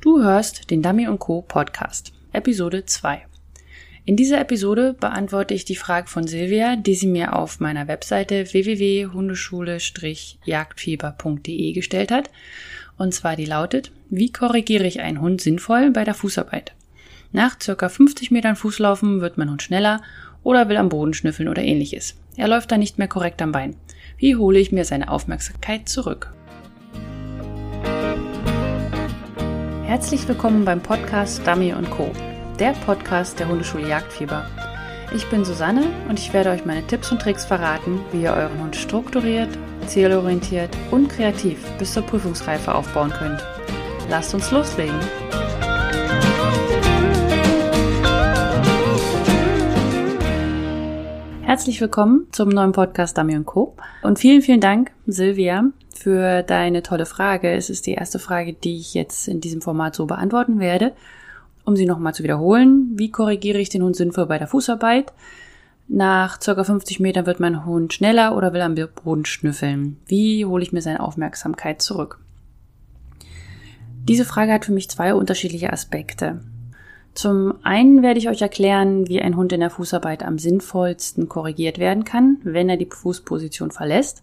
Du hörst den Dummy Co. Podcast, Episode 2. In dieser Episode beantworte ich die Frage von Silvia, die sie mir auf meiner Webseite www.hundeschule-jagdfieber.de gestellt hat. Und zwar die lautet, wie korrigiere ich einen Hund sinnvoll bei der Fußarbeit? Nach circa 50 Metern Fußlaufen wird mein Hund schneller oder will am Boden schnüffeln oder ähnliches. Er läuft dann nicht mehr korrekt am Bein. Wie hole ich mir seine Aufmerksamkeit zurück? Herzlich willkommen beim Podcast Dummy Co., der Podcast der Hundeschule Jagdfieber. Ich bin Susanne und ich werde euch meine Tipps und Tricks verraten, wie ihr euren Hund strukturiert, zielorientiert und kreativ bis zur Prüfungsreife aufbauen könnt. Lasst uns loslegen! Herzlich willkommen zum neuen Podcast Dummy Co. Und vielen, vielen Dank, Silvia, für deine tolle Frage. Es ist die erste Frage, die ich jetzt in diesem Format so beantworten werde. Um sie nochmal zu wiederholen, wie korrigiere ich den Hund sinnvoll bei der Fußarbeit? Nach ca. 50 Metern wird mein Hund schneller oder will am Boden schnüffeln. Wie hole ich mir seine Aufmerksamkeit zurück? Diese Frage hat für mich zwei unterschiedliche Aspekte. Zum einen werde ich euch erklären, wie ein Hund in der Fußarbeit am sinnvollsten korrigiert werden kann, wenn er die Fußposition verlässt.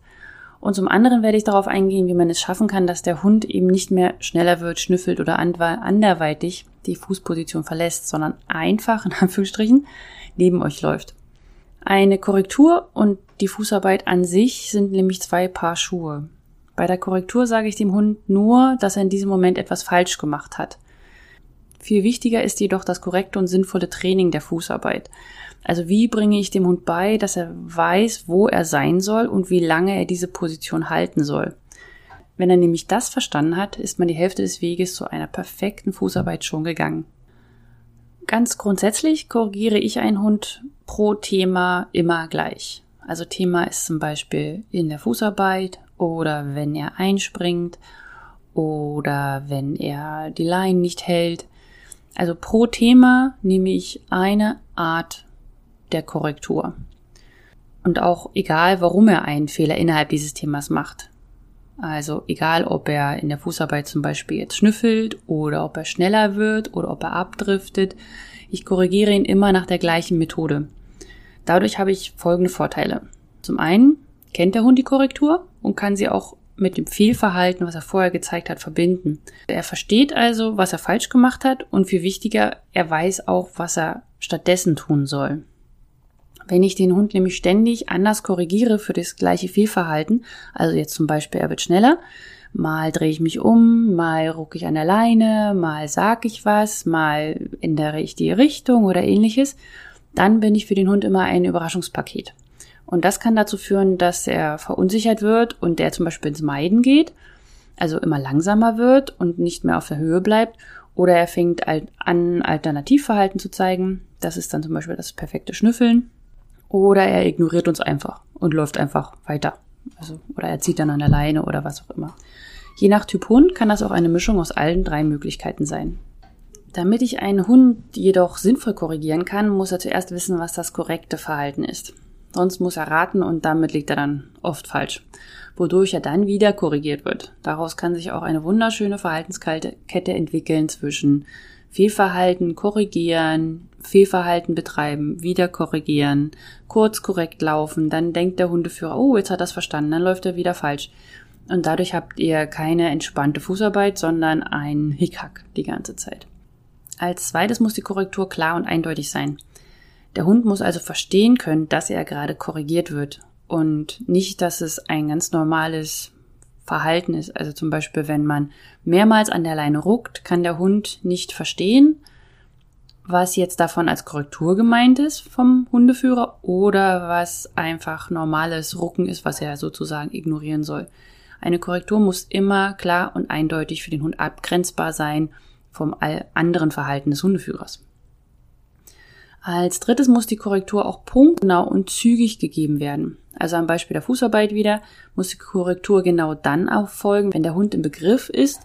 Und zum anderen werde ich darauf eingehen, wie man es schaffen kann, dass der Hund eben nicht mehr schneller wird, schnüffelt oder anderweitig die Fußposition verlässt, sondern einfach, in Anführungsstrichen, neben euch läuft. Eine Korrektur und die Fußarbeit an sich sind nämlich zwei Paar Schuhe. Bei der Korrektur sage ich dem Hund nur, dass er in diesem Moment etwas falsch gemacht hat. Viel wichtiger ist jedoch das korrekte und sinnvolle Training der Fußarbeit. Also wie bringe ich dem Hund bei, dass er weiß, wo er sein soll und wie lange er diese Position halten soll. Wenn er nämlich das verstanden hat, ist man die Hälfte des Weges zu einer perfekten Fußarbeit schon gegangen. Ganz grundsätzlich korrigiere ich einen Hund pro Thema immer gleich. Also Thema ist zum Beispiel in der Fußarbeit oder wenn er einspringt oder wenn er die Leinen nicht hält. Also pro Thema nehme ich eine Art der Korrektur. Und auch egal, warum er einen Fehler innerhalb dieses Themas macht. Also egal, ob er in der Fußarbeit zum Beispiel jetzt schnüffelt oder ob er schneller wird oder ob er abdriftet, ich korrigiere ihn immer nach der gleichen Methode. Dadurch habe ich folgende Vorteile. Zum einen kennt der Hund die Korrektur und kann sie auch mit dem Fehlverhalten, was er vorher gezeigt hat, verbinden. Er versteht also, was er falsch gemacht hat und viel wichtiger, er weiß auch, was er stattdessen tun soll. Wenn ich den Hund nämlich ständig anders korrigiere für das gleiche Fehlverhalten, also jetzt zum Beispiel er wird schneller, mal drehe ich mich um, mal rucke ich an der Leine, mal sag ich was, mal ändere ich die Richtung oder ähnliches, dann bin ich für den Hund immer ein Überraschungspaket. Und das kann dazu führen, dass er verunsichert wird und der zum Beispiel ins Meiden geht, also immer langsamer wird und nicht mehr auf der Höhe bleibt, oder er fängt an, Alternativverhalten zu zeigen. Das ist dann zum Beispiel das perfekte Schnüffeln oder er ignoriert uns einfach und läuft einfach weiter. Also, oder er zieht dann an der Leine oder was auch immer. Je nach Typ Hund kann das auch eine Mischung aus allen drei Möglichkeiten sein. Damit ich einen Hund jedoch sinnvoll korrigieren kann, muss er zuerst wissen, was das korrekte Verhalten ist. Sonst muss er raten und damit liegt er dann oft falsch, wodurch er dann wieder korrigiert wird. Daraus kann sich auch eine wunderschöne Verhaltenskette entwickeln zwischen Fehlverhalten korrigieren, Fehlverhalten betreiben, wieder korrigieren, kurz korrekt laufen, dann denkt der Hundeführer, oh, jetzt hat er es verstanden, dann läuft er wieder falsch. Und dadurch habt ihr keine entspannte Fußarbeit, sondern ein Hickhack die ganze Zeit. Als zweites muss die Korrektur klar und eindeutig sein. Der Hund muss also verstehen können, dass er gerade korrigiert wird und nicht, dass es ein ganz normales Verhalten ist. Also zum Beispiel, wenn man mehrmals an der Leine ruckt, kann der Hund nicht verstehen, was jetzt davon als Korrektur gemeint ist vom Hundeführer oder was einfach normales Rucken ist, was er sozusagen ignorieren soll. Eine Korrektur muss immer klar und eindeutig für den Hund abgrenzbar sein vom anderen Verhalten des Hundeführers. Als drittes muss die Korrektur auch punktgenau und zügig gegeben werden. Also am Beispiel der Fußarbeit wieder muss die Korrektur genau dann erfolgen, wenn der Hund im Begriff ist,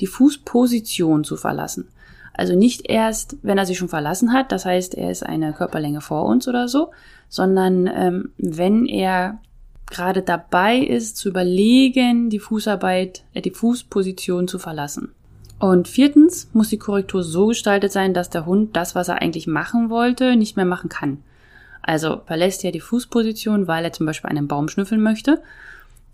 die Fußposition zu verlassen. Also nicht erst, wenn er sie schon verlassen hat, das heißt, er ist eine Körperlänge vor uns oder so, sondern ähm, wenn er gerade dabei ist, zu überlegen, die Fußarbeit, äh, die Fußposition zu verlassen. Und viertens muss die Korrektur so gestaltet sein, dass der Hund das, was er eigentlich machen wollte, nicht mehr machen kann. Also verlässt er die Fußposition, weil er zum Beispiel einen Baum schnüffeln möchte.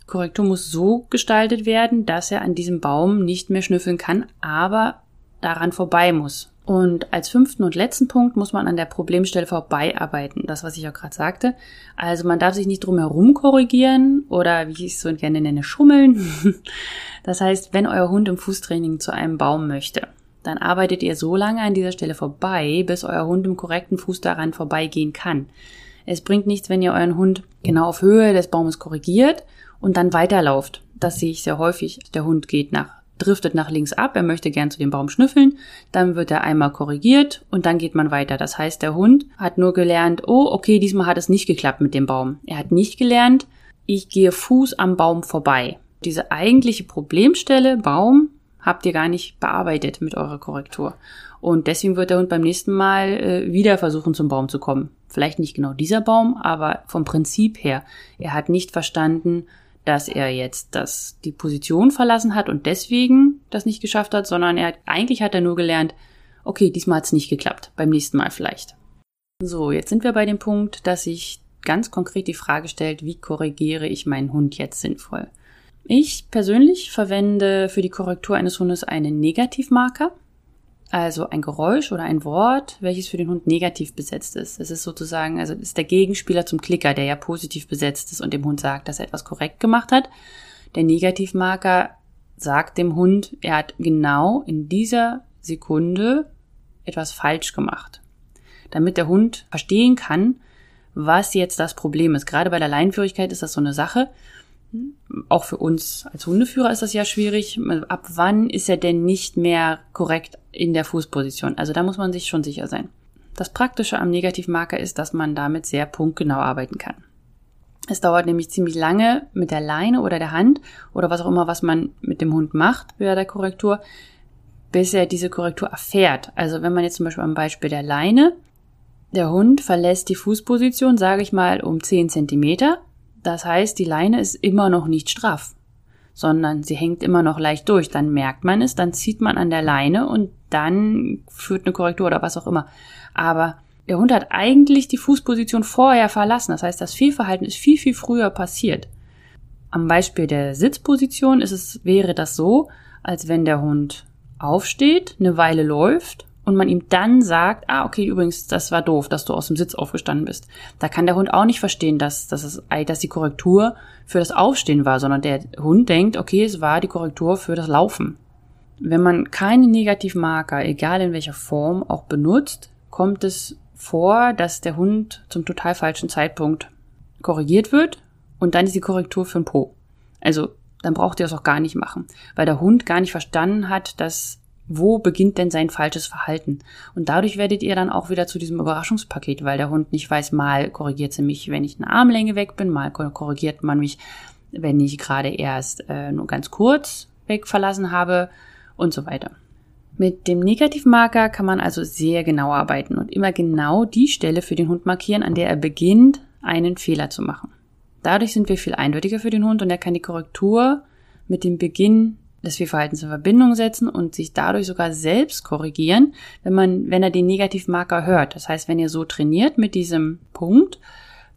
Korrektur muss so gestaltet werden, dass er an diesem Baum nicht mehr schnüffeln kann, aber daran vorbei muss. Und als fünften und letzten Punkt muss man an der Problemstelle vorbeiarbeiten. Das, was ich auch gerade sagte. Also man darf sich nicht drum herum korrigieren oder wie ich es so gerne nenne, schummeln. Das heißt, wenn euer Hund im Fußtraining zu einem Baum möchte, dann arbeitet ihr so lange an dieser Stelle vorbei, bis euer Hund im korrekten Fuß daran vorbeigehen kann. Es bringt nichts, wenn ihr euren Hund genau auf Höhe des Baumes korrigiert und dann weiterlauft. Das sehe ich sehr häufig. Der Hund geht nach driftet nach links ab, er möchte gern zu dem Baum schnüffeln, dann wird er einmal korrigiert und dann geht man weiter. Das heißt, der Hund hat nur gelernt, oh, okay, diesmal hat es nicht geklappt mit dem Baum. Er hat nicht gelernt, ich gehe Fuß am Baum vorbei. Diese eigentliche Problemstelle, Baum, habt ihr gar nicht bearbeitet mit eurer Korrektur. Und deswegen wird der Hund beim nächsten Mal äh, wieder versuchen, zum Baum zu kommen. Vielleicht nicht genau dieser Baum, aber vom Prinzip her. Er hat nicht verstanden, dass er jetzt das, die Position verlassen hat und deswegen das nicht geschafft hat, sondern er eigentlich hat er nur gelernt, okay, diesmal hat es nicht geklappt, beim nächsten Mal vielleicht. So, jetzt sind wir bei dem Punkt, dass sich ganz konkret die Frage stellt, wie korrigiere ich meinen Hund jetzt sinnvoll? Ich persönlich verwende für die Korrektur eines Hundes einen Negativmarker also ein Geräusch oder ein Wort, welches für den Hund negativ besetzt ist. Es ist sozusagen, also ist der Gegenspieler zum Klicker, der ja positiv besetzt ist und dem Hund sagt, dass er etwas korrekt gemacht hat. Der Negativmarker sagt dem Hund, er hat genau in dieser Sekunde etwas falsch gemacht. Damit der Hund verstehen kann, was jetzt das Problem ist. Gerade bei der Leinführigkeit ist das so eine Sache auch für uns als Hundeführer ist das ja schwierig. Ab wann ist er denn nicht mehr korrekt in der Fußposition? Also da muss man sich schon sicher sein. Das Praktische am Negativmarker ist, dass man damit sehr punktgenau arbeiten kann. Es dauert nämlich ziemlich lange mit der Leine oder der Hand oder was auch immer, was man mit dem Hund macht bei der Korrektur, bis er diese Korrektur erfährt. Also wenn man jetzt zum Beispiel am Beispiel der Leine, der Hund verlässt die Fußposition, sage ich mal, um 10 Zentimeter das heißt, die Leine ist immer noch nicht straff, sondern sie hängt immer noch leicht durch. Dann merkt man es, dann zieht man an der Leine und dann führt eine Korrektur oder was auch immer. Aber der Hund hat eigentlich die Fußposition vorher verlassen. Das heißt, das Fehlverhalten ist viel, viel früher passiert. Am Beispiel der Sitzposition ist es, wäre das so, als wenn der Hund aufsteht, eine Weile läuft und man ihm dann sagt, ah, okay, übrigens, das war doof, dass du aus dem Sitz aufgestanden bist. Da kann der Hund auch nicht verstehen, dass, dass, es, dass die Korrektur für das Aufstehen war, sondern der Hund denkt, okay, es war die Korrektur für das Laufen. Wenn man keine Negativmarker, egal in welcher Form, auch benutzt, kommt es vor, dass der Hund zum total falschen Zeitpunkt korrigiert wird und dann ist die Korrektur für den Po. Also dann braucht ihr das auch gar nicht machen, weil der Hund gar nicht verstanden hat, dass wo beginnt denn sein falsches Verhalten? Und dadurch werdet ihr dann auch wieder zu diesem Überraschungspaket, weil der Hund nicht weiß, mal korrigiert sie mich, wenn ich eine Armlänge weg bin, mal korrigiert man mich, wenn ich gerade erst äh, nur ganz kurz weg verlassen habe und so weiter. Mit dem Negativmarker kann man also sehr genau arbeiten und immer genau die Stelle für den Hund markieren, an der er beginnt, einen Fehler zu machen. Dadurch sind wir viel eindeutiger für den Hund und er kann die Korrektur mit dem Beginn des Fehlverhaltens in Verbindung setzen und sich dadurch sogar selbst korrigieren, wenn man, wenn er den Negativmarker hört. Das heißt, wenn ihr so trainiert mit diesem Punkt,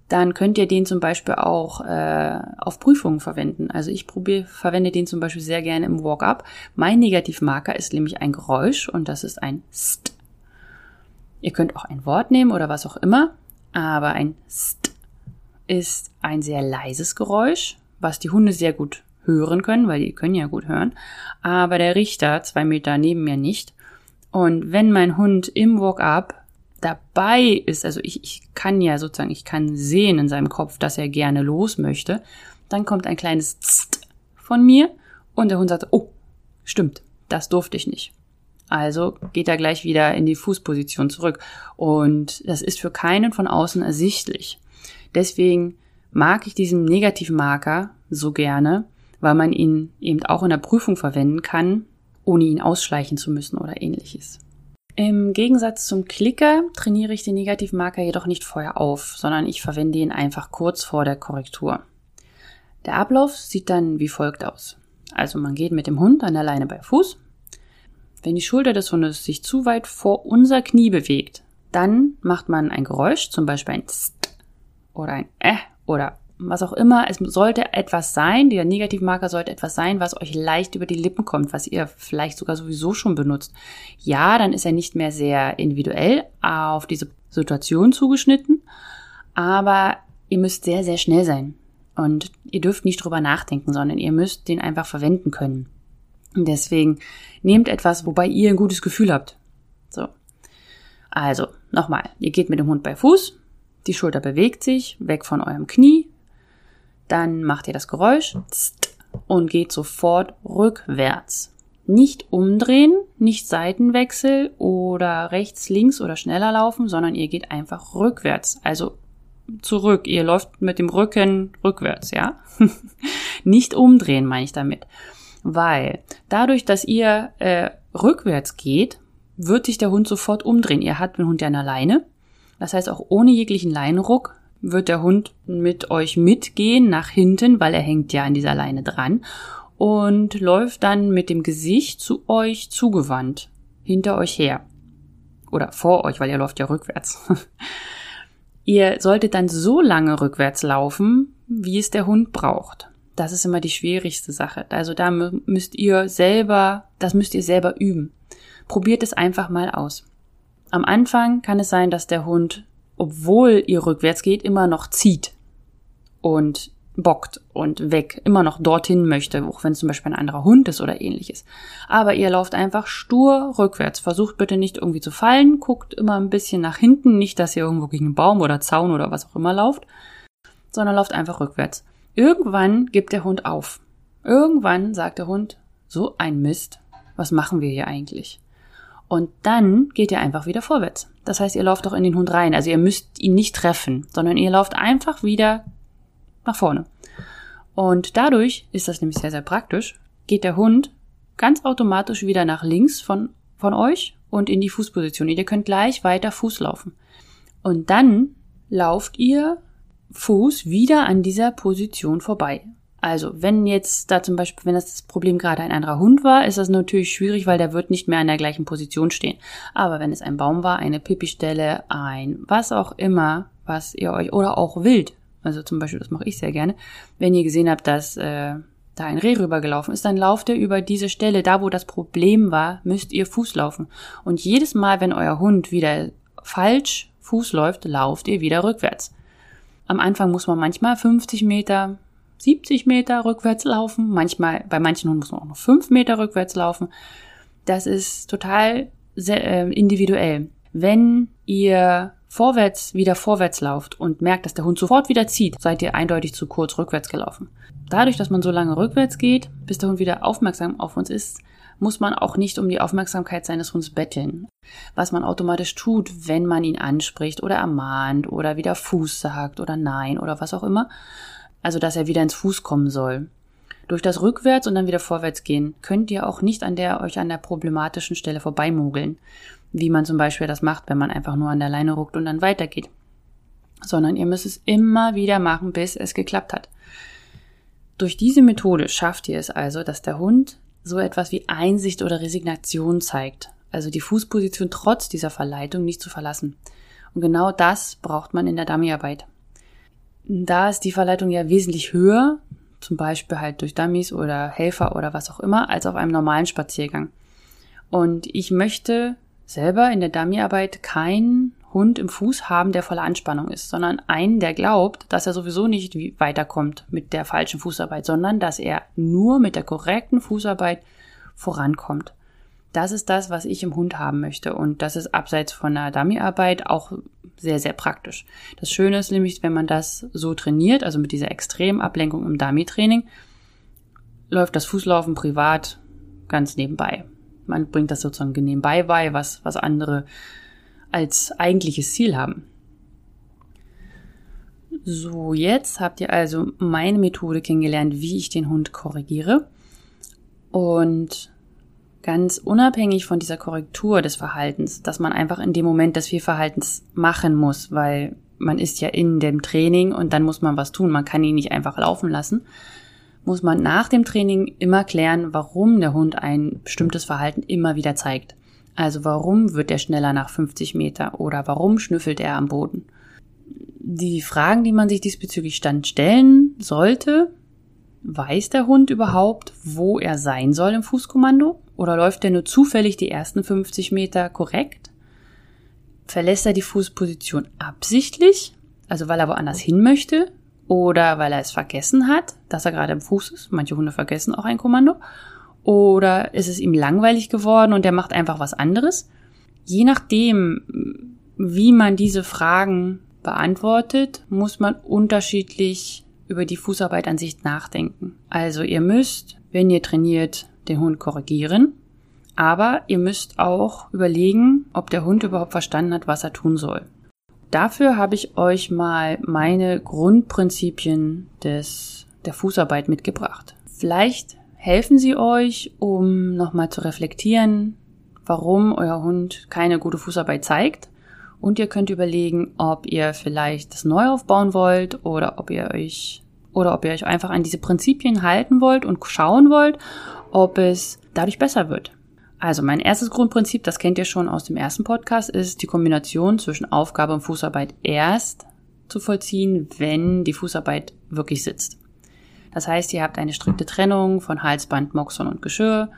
dann könnt ihr den zum Beispiel auch äh, auf Prüfungen verwenden. Also ich probiere, verwende den zum Beispiel sehr gerne im Walk-up. Mein Negativmarker ist nämlich ein Geräusch und das ist ein St. Ihr könnt auch ein Wort nehmen oder was auch immer, aber ein St ist ein sehr leises Geräusch, was die Hunde sehr gut hören können, weil die können ja gut hören. Aber der Richter, zwei Meter neben mir nicht. Und wenn mein Hund im Walk-up dabei ist, also ich, ich kann ja sozusagen, ich kann sehen in seinem Kopf, dass er gerne los möchte, dann kommt ein kleines Zzt von mir und der Hund sagt, oh, stimmt, das durfte ich nicht. Also geht er gleich wieder in die Fußposition zurück. Und das ist für keinen von außen ersichtlich. Deswegen mag ich diesen Negativmarker so gerne, weil man ihn eben auch in der Prüfung verwenden kann, ohne ihn ausschleichen zu müssen oder ähnliches. Im Gegensatz zum Klicker trainiere ich den Negativmarker jedoch nicht vorher auf, sondern ich verwende ihn einfach kurz vor der Korrektur. Der Ablauf sieht dann wie folgt aus. Also man geht mit dem Hund an der Leine bei Fuß. Wenn die Schulter des Hundes sich zu weit vor unser Knie bewegt, dann macht man ein Geräusch, zum Beispiel ein St oder ein Äh oder was auch immer. Es sollte etwas sein, der Negativmarker sollte etwas sein, was euch leicht über die Lippen kommt, was ihr vielleicht sogar sowieso schon benutzt. Ja, dann ist er nicht mehr sehr individuell auf diese Situation zugeschnitten, aber ihr müsst sehr, sehr schnell sein. Und ihr dürft nicht drüber nachdenken, sondern ihr müsst den einfach verwenden können. Deswegen nehmt etwas, wobei ihr ein gutes Gefühl habt. So. Also, nochmal. Ihr geht mit dem Hund bei Fuß. Die Schulter bewegt sich weg von eurem Knie. Dann macht ihr das Geräusch und geht sofort rückwärts. Nicht umdrehen, nicht Seitenwechsel oder rechts, links oder schneller laufen, sondern ihr geht einfach rückwärts. Also zurück. Ihr läuft mit dem Rücken rückwärts, ja? nicht umdrehen, meine ich damit. Weil dadurch, dass ihr äh, rückwärts geht, wird sich der Hund sofort umdrehen. Ihr habt den Hund ja der Leine. Das heißt, auch ohne jeglichen Leinenruck wird der Hund mit euch mitgehen nach hinten, weil er hängt ja an dieser Leine dran und läuft dann mit dem Gesicht zu euch zugewandt, hinter euch her. Oder vor euch, weil ihr läuft ja rückwärts. ihr solltet dann so lange rückwärts laufen, wie es der Hund braucht. Das ist immer die schwierigste Sache. Also da müsst ihr selber, das müsst ihr selber üben. Probiert es einfach mal aus. Am Anfang kann es sein, dass der Hund, obwohl ihr rückwärts geht, immer noch zieht und bockt und weg, immer noch dorthin möchte, auch wenn es zum Beispiel ein anderer Hund ist oder ähnliches. Aber ihr lauft einfach stur rückwärts. Versucht bitte nicht irgendwie zu fallen, guckt immer ein bisschen nach hinten, nicht, dass ihr irgendwo gegen einen Baum oder Zaun oder was auch immer lauft, sondern lauft einfach rückwärts. Irgendwann gibt der Hund auf. Irgendwann sagt der Hund, so ein Mist, was machen wir hier eigentlich? Und dann geht ihr einfach wieder vorwärts. Das heißt, ihr lauft auch in den Hund rein. Also ihr müsst ihn nicht treffen, sondern ihr lauft einfach wieder nach vorne. Und dadurch ist das nämlich sehr, sehr praktisch, geht der Hund ganz automatisch wieder nach links von, von euch und in die Fußposition. Ihr könnt gleich weiter Fuß laufen. Und dann lauft ihr Fuß wieder an dieser Position vorbei. Also, wenn jetzt da zum Beispiel, wenn das Problem gerade ein anderer Hund war, ist das natürlich schwierig, weil der wird nicht mehr an der gleichen Position stehen. Aber wenn es ein Baum war, eine Pipi-Stelle, ein was auch immer, was ihr euch, oder auch wild, also zum Beispiel, das mache ich sehr gerne, wenn ihr gesehen habt, dass äh, da ein Reh rübergelaufen ist, dann lauft ihr über diese Stelle, da wo das Problem war, müsst ihr Fuß laufen. Und jedes Mal, wenn euer Hund wieder falsch Fuß läuft, lauft ihr wieder rückwärts. Am Anfang muss man manchmal 50 Meter, 70 Meter rückwärts laufen. Manchmal, bei manchen Hunden muss man auch noch 5 Meter rückwärts laufen. Das ist total sehr, äh, individuell. Wenn ihr vorwärts wieder vorwärts lauft und merkt, dass der Hund sofort wieder zieht, seid ihr eindeutig zu kurz rückwärts gelaufen. Dadurch, dass man so lange rückwärts geht, bis der Hund wieder aufmerksam auf uns ist, muss man auch nicht um die Aufmerksamkeit seines Hundes betteln. Was man automatisch tut, wenn man ihn anspricht oder ermahnt oder wieder Fuß sagt oder Nein oder was auch immer, also dass er wieder ins Fuß kommen soll. Durch das Rückwärts und dann wieder vorwärts gehen könnt ihr auch nicht an der euch an der problematischen Stelle vorbeimogeln, wie man zum Beispiel das macht, wenn man einfach nur an der Leine ruckt und dann weitergeht. Sondern ihr müsst es immer wieder machen, bis es geklappt hat. Durch diese Methode schafft ihr es also, dass der Hund so etwas wie Einsicht oder Resignation zeigt, also die Fußposition trotz dieser Verleitung nicht zu verlassen. Und genau das braucht man in der Dummyarbeit. Da ist die Verleitung ja wesentlich höher, zum Beispiel halt durch Dummies oder Helfer oder was auch immer, als auf einem normalen Spaziergang. Und ich möchte selber in der Dummyarbeit keinen Hund im Fuß haben, der voller Anspannung ist, sondern einen, der glaubt, dass er sowieso nicht weiterkommt mit der falschen Fußarbeit, sondern dass er nur mit der korrekten Fußarbeit vorankommt. Das ist das, was ich im Hund haben möchte. Und das ist abseits von der Dummyarbeit auch sehr, sehr praktisch. Das Schöne ist nämlich, wenn man das so trainiert, also mit dieser extremen Ablenkung im Dummy-Training, läuft das Fußlaufen privat ganz nebenbei. Man bringt das sozusagen nebenbei bei, was, was andere als eigentliches Ziel haben. So, jetzt habt ihr also meine Methode kennengelernt, wie ich den Hund korrigiere. Und ganz unabhängig von dieser Korrektur des Verhaltens, dass man einfach in dem Moment des Fehlverhaltens machen muss, weil man ist ja in dem Training und dann muss man was tun. Man kann ihn nicht einfach laufen lassen. muss man nach dem Training immer klären, warum der Hund ein bestimmtes Verhalten immer wieder zeigt. Also warum wird er schneller nach 50 Meter oder warum schnüffelt er am Boden? Die Fragen, die man sich diesbezüglich dann stellen sollte, weiß der Hund überhaupt, wo er sein soll im Fußkommando? Oder läuft er nur zufällig die ersten 50 Meter korrekt? Verlässt er die Fußposition absichtlich, also weil er woanders hin möchte? Oder weil er es vergessen hat, dass er gerade im Fuß ist? Manche Hunde vergessen auch ein Kommando. Oder ist es ihm langweilig geworden und er macht einfach was anderes? Je nachdem, wie man diese Fragen beantwortet, muss man unterschiedlich über die Fußarbeit an sich nachdenken. Also ihr müsst, wenn ihr trainiert, den Hund korrigieren, aber ihr müsst auch überlegen, ob der Hund überhaupt verstanden hat, was er tun soll. Dafür habe ich euch mal meine Grundprinzipien des, der Fußarbeit mitgebracht. Vielleicht helfen sie euch, um nochmal zu reflektieren, warum euer Hund keine gute Fußarbeit zeigt. Und ihr könnt überlegen, ob ihr vielleicht das neu aufbauen wollt oder ob ihr euch oder ob ihr euch einfach an diese Prinzipien halten wollt und schauen wollt, ob es dadurch besser wird. Also mein erstes Grundprinzip, das kennt ihr schon aus dem ersten Podcast, ist die Kombination zwischen Aufgabe und Fußarbeit erst zu vollziehen, wenn die Fußarbeit wirklich sitzt. Das heißt, ihr habt eine strikte Trennung von Halsband, Moxon und Geschirr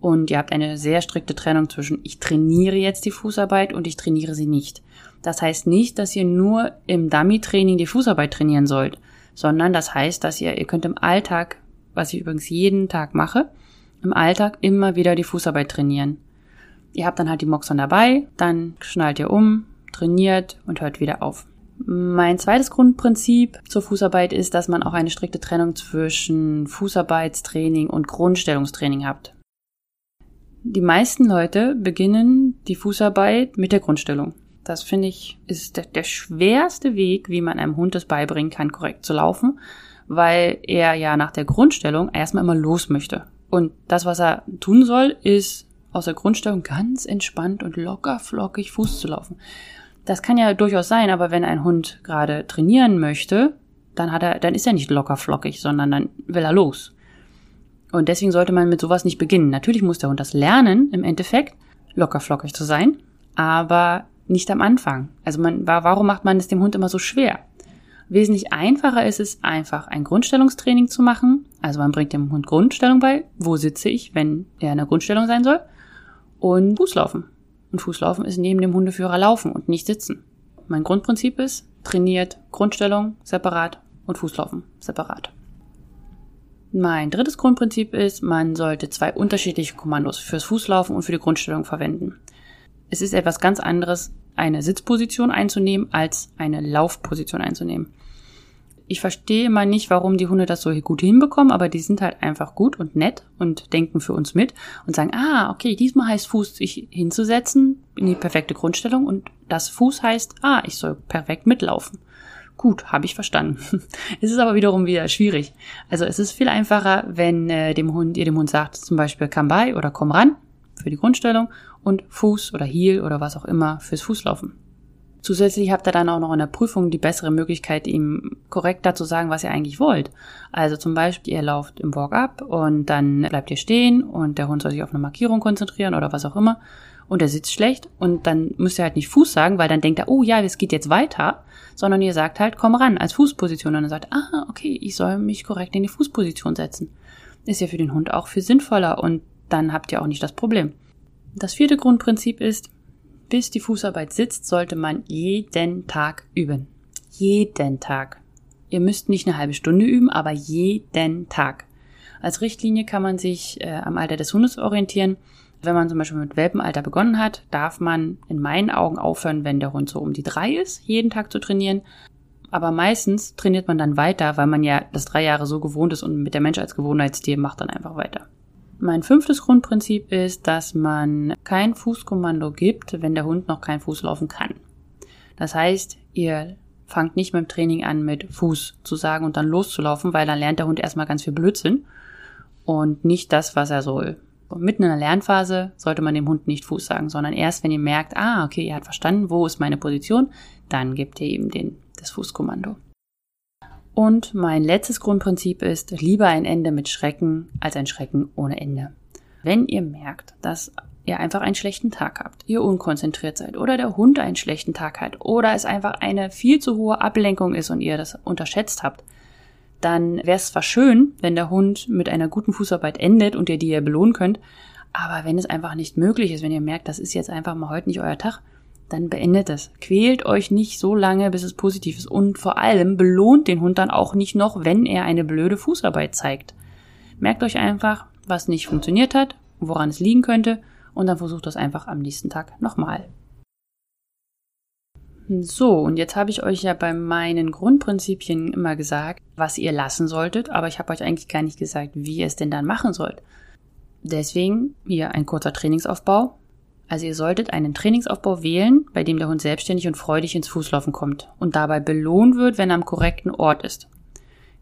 und ihr habt eine sehr strikte Trennung zwischen ich trainiere jetzt die Fußarbeit und ich trainiere sie nicht. Das heißt nicht, dass ihr nur im Dummy-Training die Fußarbeit trainieren sollt, sondern das heißt, dass ihr, ihr könnt im Alltag, was ich übrigens jeden Tag mache, im Alltag immer wieder die Fußarbeit trainieren. Ihr habt dann halt die Moxon dabei, dann schnallt ihr um, trainiert und hört wieder auf. Mein zweites Grundprinzip zur Fußarbeit ist, dass man auch eine strikte Trennung zwischen Fußarbeitstraining und Grundstellungstraining habt. Die meisten Leute beginnen die Fußarbeit mit der Grundstellung. Das finde ich ist der, der schwerste Weg, wie man einem Hund das beibringen kann, korrekt zu laufen, weil er ja nach der Grundstellung erstmal immer los möchte. Und das, was er tun soll, ist aus der Grundstellung ganz entspannt und locker flockig Fuß zu laufen. Das kann ja durchaus sein, aber wenn ein Hund gerade trainieren möchte, dann hat er, dann ist er nicht locker flockig, sondern dann will er los. Und deswegen sollte man mit sowas nicht beginnen. Natürlich muss der Hund das lernen, im Endeffekt, locker flockig zu sein, aber nicht am Anfang. Also man, warum macht man es dem Hund immer so schwer? Wesentlich einfacher ist es, einfach ein Grundstellungstraining zu machen. Also man bringt dem Hund Grundstellung bei. Wo sitze ich, wenn er in der Grundstellung sein soll? Und Fußlaufen. Und Fußlaufen ist neben dem Hundeführer laufen und nicht sitzen. Mein Grundprinzip ist, trainiert Grundstellung separat und Fußlaufen separat. Mein drittes Grundprinzip ist, man sollte zwei unterschiedliche Kommandos fürs Fußlaufen und für die Grundstellung verwenden. Es ist etwas ganz anderes, eine Sitzposition einzunehmen, als eine Laufposition einzunehmen. Ich verstehe immer nicht, warum die Hunde das so gut hinbekommen, aber die sind halt einfach gut und nett und denken für uns mit und sagen, ah, okay, diesmal heißt Fuß sich hinzusetzen in die perfekte Grundstellung und das Fuß heißt, ah, ich soll perfekt mitlaufen. Gut, habe ich verstanden. es ist aber wiederum wieder schwierig. Also es ist viel einfacher, wenn äh, dem Hund, ihr dem Hund sagt, zum Beispiel komm bei oder komm ran für die Grundstellung und Fuß oder Heel oder was auch immer fürs Fußlaufen. Zusätzlich habt ihr dann auch noch in der Prüfung die bessere Möglichkeit, ihm korrekter zu sagen, was ihr eigentlich wollt. Also zum Beispiel, ihr lauft im Walk-up und dann bleibt ihr stehen und der Hund soll sich auf eine Markierung konzentrieren oder was auch immer und er sitzt schlecht und dann müsst ihr halt nicht Fuß sagen, weil dann denkt er, oh ja, es geht jetzt weiter, sondern ihr sagt halt, komm ran als Fußposition und er sagt, ah, okay, ich soll mich korrekt in die Fußposition setzen. Ist ja für den Hund auch viel sinnvoller und dann habt ihr auch nicht das Problem. Das vierte Grundprinzip ist, bis die Fußarbeit sitzt, sollte man jeden Tag üben. Jeden Tag. Ihr müsst nicht eine halbe Stunde üben, aber jeden Tag. Als Richtlinie kann man sich äh, am Alter des Hundes orientieren. Wenn man zum Beispiel mit Welpenalter begonnen hat, darf man in meinen Augen aufhören, wenn der Hund so um die drei ist, jeden Tag zu trainieren. Aber meistens trainiert man dann weiter, weil man ja das drei Jahre so gewohnt ist und mit der Mensch als Gewohnheitstier macht dann einfach weiter. Mein fünftes Grundprinzip ist, dass man kein Fußkommando gibt, wenn der Hund noch kein Fuß laufen kann. Das heißt, ihr fangt nicht mit dem Training an, mit Fuß zu sagen und dann loszulaufen, weil dann lernt der Hund erstmal ganz viel Blödsinn und nicht das, was er soll. mitten in der Lernphase sollte man dem Hund nicht Fuß sagen, sondern erst, wenn ihr merkt, ah, okay, ihr habt verstanden, wo ist meine Position, dann gebt ihr ihm den, das Fußkommando. Und mein letztes Grundprinzip ist, lieber ein Ende mit Schrecken als ein Schrecken ohne Ende. Wenn ihr merkt, dass ihr einfach einen schlechten Tag habt, ihr unkonzentriert seid oder der Hund einen schlechten Tag hat oder es einfach eine viel zu hohe Ablenkung ist und ihr das unterschätzt habt, dann wäre es zwar schön, wenn der Hund mit einer guten Fußarbeit endet und ihr die ihr belohnen könnt, aber wenn es einfach nicht möglich ist, wenn ihr merkt, das ist jetzt einfach mal heute nicht euer Tag, dann beendet es. Quält euch nicht so lange, bis es positiv ist. Und vor allem belohnt den Hund dann auch nicht noch, wenn er eine blöde Fußarbeit zeigt. Merkt euch einfach, was nicht funktioniert hat, woran es liegen könnte, und dann versucht das einfach am nächsten Tag nochmal. So, und jetzt habe ich euch ja bei meinen Grundprinzipien immer gesagt, was ihr lassen solltet, aber ich habe euch eigentlich gar nicht gesagt, wie ihr es denn dann machen sollt. Deswegen hier ein kurzer Trainingsaufbau. Also ihr solltet einen Trainingsaufbau wählen, bei dem der Hund selbstständig und freudig ins Fußlaufen kommt und dabei belohnt wird, wenn er am korrekten Ort ist.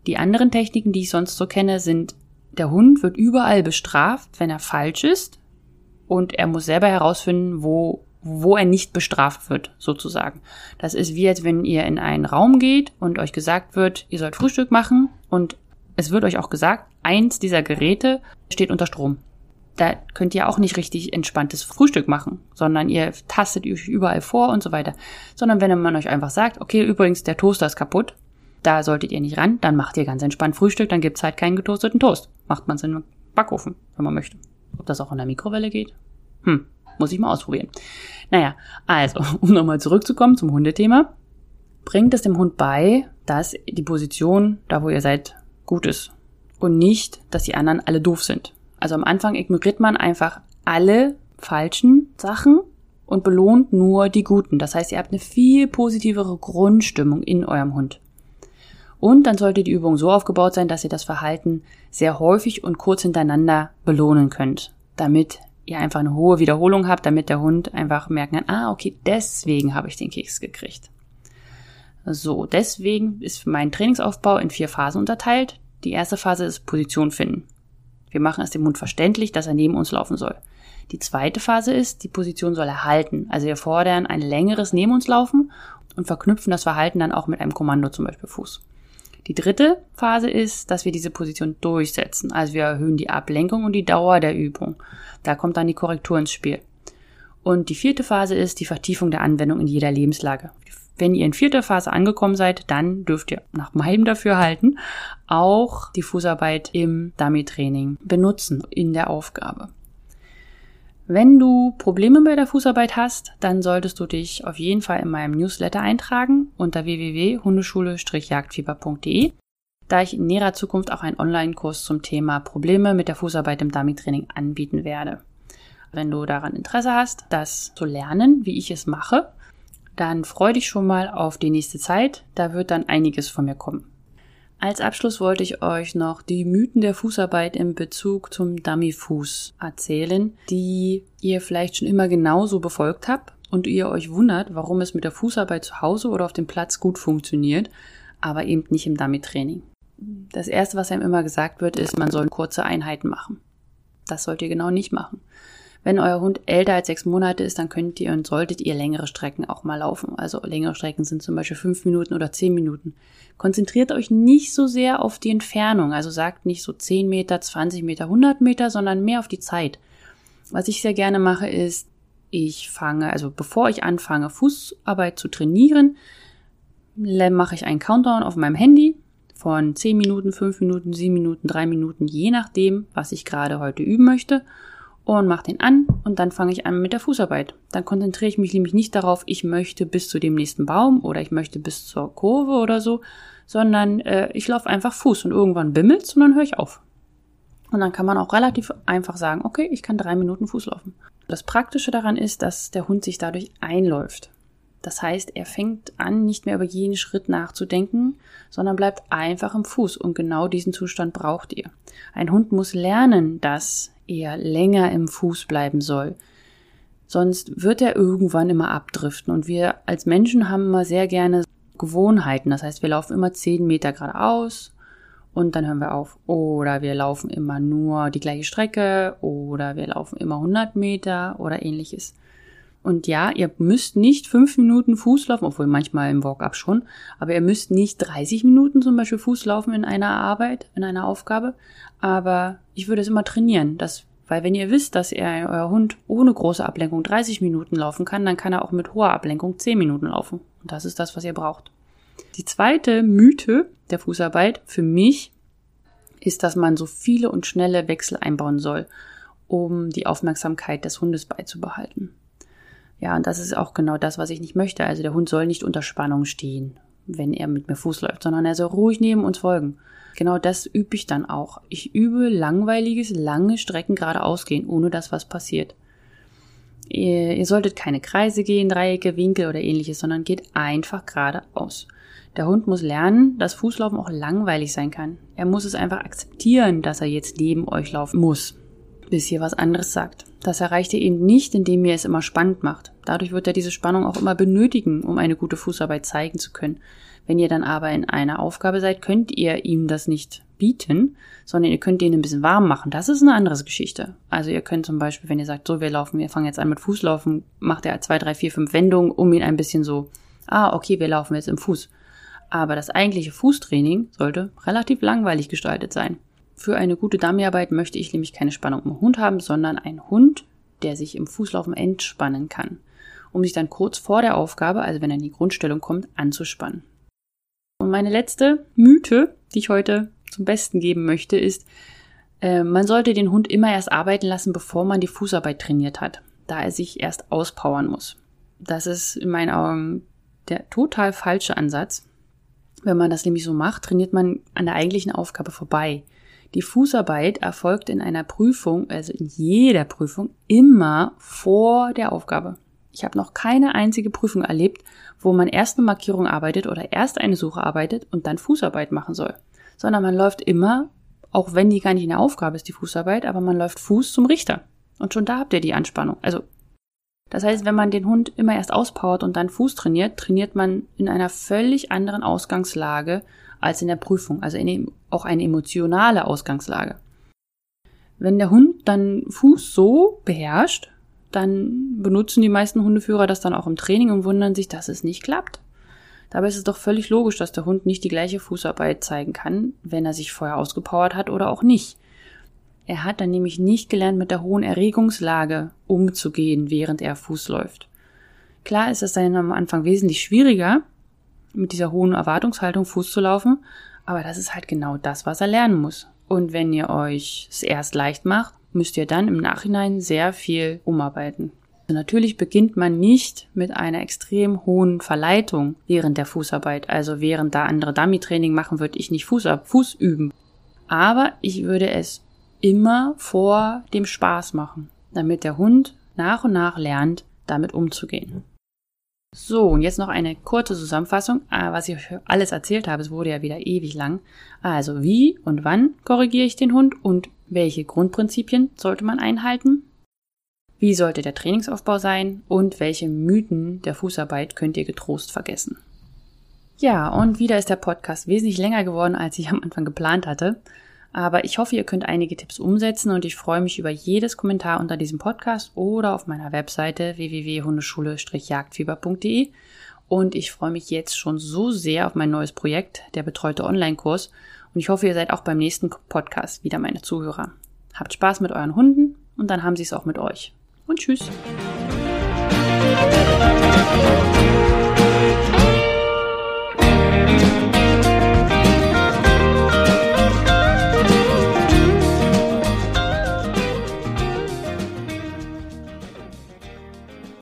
Die anderen Techniken, die ich sonst so kenne, sind, der Hund wird überall bestraft, wenn er falsch ist und er muss selber herausfinden, wo, wo er nicht bestraft wird, sozusagen. Das ist wie als wenn ihr in einen Raum geht und euch gesagt wird, ihr sollt Frühstück machen und es wird euch auch gesagt, eins dieser Geräte steht unter Strom da könnt ihr auch nicht richtig entspanntes Frühstück machen, sondern ihr tastet euch überall vor und so weiter. Sondern wenn man euch einfach sagt, okay, übrigens, der Toaster ist kaputt, da solltet ihr nicht ran, dann macht ihr ganz entspannt Frühstück, dann gibt's halt keinen getoasteten Toast. Macht man es in einem Backofen, wenn man möchte. Ob das auch in der Mikrowelle geht? Hm, muss ich mal ausprobieren. Naja, also, um nochmal zurückzukommen zum Hundethema. Bringt es dem Hund bei, dass die Position, da wo ihr seid, gut ist. Und nicht, dass die anderen alle doof sind. Also am Anfang ignoriert man einfach alle falschen Sachen und belohnt nur die guten. Das heißt, ihr habt eine viel positivere Grundstimmung in eurem Hund. Und dann sollte die Übung so aufgebaut sein, dass ihr das Verhalten sehr häufig und kurz hintereinander belohnen könnt, damit ihr einfach eine hohe Wiederholung habt, damit der Hund einfach merken kann, ah, okay, deswegen habe ich den Keks gekriegt. So, deswegen ist mein Trainingsaufbau in vier Phasen unterteilt. Die erste Phase ist Position finden. Wir machen es dem Hund verständlich, dass er neben uns laufen soll. Die zweite Phase ist, die Position soll erhalten. Also wir fordern ein längeres neben uns laufen und verknüpfen das Verhalten dann auch mit einem Kommando, zum Beispiel Fuß. Die dritte Phase ist, dass wir diese Position durchsetzen. Also wir erhöhen die Ablenkung und die Dauer der Übung. Da kommt dann die Korrektur ins Spiel. Und die vierte Phase ist die Vertiefung der Anwendung in jeder Lebenslage. Wenn ihr in vierter Phase angekommen seid, dann dürft ihr nach meinem Dafürhalten auch die Fußarbeit im Dummy-Training benutzen in der Aufgabe. Wenn du Probleme bei der Fußarbeit hast, dann solltest du dich auf jeden Fall in meinem Newsletter eintragen unter www.hundeschule-jagdfieber.de, da ich in näherer Zukunft auch einen Online-Kurs zum Thema Probleme mit der Fußarbeit im Dummy-Training anbieten werde. Wenn du daran Interesse hast, das zu lernen, wie ich es mache, dann freu dich schon mal auf die nächste Zeit, da wird dann einiges von mir kommen. Als Abschluss wollte ich euch noch die Mythen der Fußarbeit in Bezug zum Dummyfuß erzählen, die ihr vielleicht schon immer genauso befolgt habt und ihr euch wundert, warum es mit der Fußarbeit zu Hause oder auf dem Platz gut funktioniert, aber eben nicht im Dummy-Training. Das erste, was einem immer gesagt wird, ist, man soll kurze Einheiten machen. Das sollt ihr genau nicht machen. Wenn euer Hund älter als sechs Monate ist, dann könnt ihr und solltet ihr längere Strecken auch mal laufen. Also längere Strecken sind zum Beispiel fünf Minuten oder zehn Minuten. Konzentriert euch nicht so sehr auf die Entfernung. Also sagt nicht so zehn Meter, 20 Meter, 100 Meter, sondern mehr auf die Zeit. Was ich sehr gerne mache, ist, ich fange, also bevor ich anfange, Fußarbeit zu trainieren, mache ich einen Countdown auf meinem Handy von 10 Minuten, 5 Minuten, 7 Minuten, 3 Minuten, je nachdem, was ich gerade heute üben möchte und mache den an und dann fange ich an mit der Fußarbeit. Dann konzentriere ich mich nämlich nicht darauf, ich möchte bis zu dem nächsten Baum oder ich möchte bis zur Kurve oder so, sondern äh, ich laufe einfach Fuß und irgendwann bimmelt's und dann höre ich auf. Und dann kann man auch relativ einfach sagen, okay, ich kann drei Minuten Fuß laufen. Das Praktische daran ist, dass der Hund sich dadurch einläuft. Das heißt, er fängt an, nicht mehr über jeden Schritt nachzudenken, sondern bleibt einfach im Fuß und genau diesen Zustand braucht ihr. Ein Hund muss lernen, dass er länger im Fuß bleiben soll. Sonst wird er irgendwann immer abdriften. Und wir als Menschen haben immer sehr gerne Gewohnheiten. Das heißt, wir laufen immer zehn Meter geradeaus und dann hören wir auf. Oder wir laufen immer nur die gleiche Strecke oder wir laufen immer 100 Meter oder ähnliches. Und ja, ihr müsst nicht fünf Minuten Fuß laufen, obwohl manchmal im Walk-up schon, aber ihr müsst nicht 30 Minuten zum Beispiel Fuß laufen in einer Arbeit, in einer Aufgabe. Aber ich würde es immer trainieren, dass, weil wenn ihr wisst, dass er, euer Hund ohne große Ablenkung 30 Minuten laufen kann, dann kann er auch mit hoher Ablenkung 10 Minuten laufen. Und das ist das, was ihr braucht. Die zweite Mythe der Fußarbeit für mich ist, dass man so viele und schnelle Wechsel einbauen soll, um die Aufmerksamkeit des Hundes beizubehalten. Ja, und das ist auch genau das, was ich nicht möchte. Also der Hund soll nicht unter Spannung stehen, wenn er mit mir Fuß läuft, sondern er soll ruhig neben uns folgen. Genau das übe ich dann auch. Ich übe langweiliges, lange Strecken geradeaus gehen, ohne dass was passiert. Ihr, ihr solltet keine Kreise gehen, Dreiecke, Winkel oder ähnliches, sondern geht einfach geradeaus. Der Hund muss lernen, dass Fußlaufen auch langweilig sein kann. Er muss es einfach akzeptieren, dass er jetzt neben euch laufen muss bis hier was anderes sagt. Das erreicht ihr eben nicht, indem ihr es immer spannend macht. Dadurch wird er diese Spannung auch immer benötigen, um eine gute Fußarbeit zeigen zu können. Wenn ihr dann aber in einer Aufgabe seid, könnt ihr ihm das nicht bieten, sondern ihr könnt ihn ein bisschen warm machen. Das ist eine andere Geschichte. Also ihr könnt zum Beispiel, wenn ihr sagt, so wir laufen, wir fangen jetzt an mit Fußlaufen, macht er zwei, drei, vier, fünf Wendungen, um ihn ein bisschen so, ah, okay, wir laufen jetzt im Fuß. Aber das eigentliche Fußtraining sollte relativ langweilig gestaltet sein. Für eine gute Dummyarbeit möchte ich nämlich keine Spannung im Hund haben, sondern einen Hund, der sich im Fußlaufen entspannen kann, um sich dann kurz vor der Aufgabe, also wenn er in die Grundstellung kommt, anzuspannen. Und meine letzte Mythe, die ich heute zum Besten geben möchte, ist, äh, man sollte den Hund immer erst arbeiten lassen, bevor man die Fußarbeit trainiert hat, da er sich erst auspowern muss. Das ist in meinen Augen der total falsche Ansatz. Wenn man das nämlich so macht, trainiert man an der eigentlichen Aufgabe vorbei. Die Fußarbeit erfolgt in einer Prüfung, also in jeder Prüfung, immer vor der Aufgabe. Ich habe noch keine einzige Prüfung erlebt, wo man erst eine Markierung arbeitet oder erst eine Suche arbeitet und dann Fußarbeit machen soll. Sondern man läuft immer, auch wenn die gar nicht in der Aufgabe ist, die Fußarbeit, aber man läuft Fuß zum Richter. Und schon da habt ihr die Anspannung. Also, das heißt, wenn man den Hund immer erst auspowert und dann Fuß trainiert, trainiert man in einer völlig anderen Ausgangslage als in der Prüfung, also in, auch eine emotionale Ausgangslage. Wenn der Hund dann Fuß so beherrscht, dann benutzen die meisten Hundeführer das dann auch im Training und wundern sich, dass es nicht klappt. Dabei ist es doch völlig logisch, dass der Hund nicht die gleiche Fußarbeit zeigen kann, wenn er sich vorher ausgepowert hat oder auch nicht. Er hat dann nämlich nicht gelernt, mit der hohen Erregungslage umzugehen, während er Fuß läuft. Klar ist es dann am Anfang wesentlich schwieriger, mit dieser hohen Erwartungshaltung Fuß zu laufen, aber das ist halt genau das, was er lernen muss. Und wenn ihr euch es erst leicht macht, müsst ihr dann im Nachhinein sehr viel umarbeiten. Also natürlich beginnt man nicht mit einer extrem hohen Verleitung während der Fußarbeit. Also während da andere Dummy-Training machen, würde ich nicht Fuß, ab, Fuß üben. Aber ich würde es immer vor dem Spaß machen, damit der Hund nach und nach lernt, damit umzugehen. So, und jetzt noch eine kurze Zusammenfassung, äh, was ich alles erzählt habe. Es wurde ja wieder ewig lang. Also, wie und wann korrigiere ich den Hund und welche Grundprinzipien sollte man einhalten? Wie sollte der Trainingsaufbau sein und welche Mythen der Fußarbeit könnt ihr getrost vergessen? Ja, und wieder ist der Podcast wesentlich länger geworden, als ich am Anfang geplant hatte. Aber ich hoffe, ihr könnt einige Tipps umsetzen und ich freue mich über jedes Kommentar unter diesem Podcast oder auf meiner Webseite www.hundeschule-jagdfieber.de. Und ich freue mich jetzt schon so sehr auf mein neues Projekt, der betreute Online-Kurs. Und ich hoffe, ihr seid auch beim nächsten Podcast wieder meine Zuhörer. Habt Spaß mit euren Hunden und dann haben sie es auch mit euch. Und tschüss.